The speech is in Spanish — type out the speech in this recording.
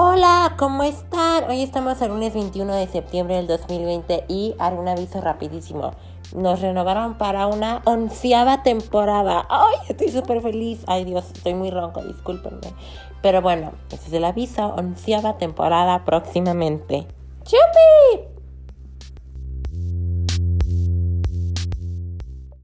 Hola, ¿cómo están? Hoy estamos el lunes 21 de septiembre del 2020 y haré un aviso rapidísimo. Nos renovaron para una onceava temporada. ¡Ay! Estoy súper feliz. Ay Dios, estoy muy ronco, discúlpenme. Pero bueno, ese es el aviso. Onceava temporada próximamente. ¡Chupi!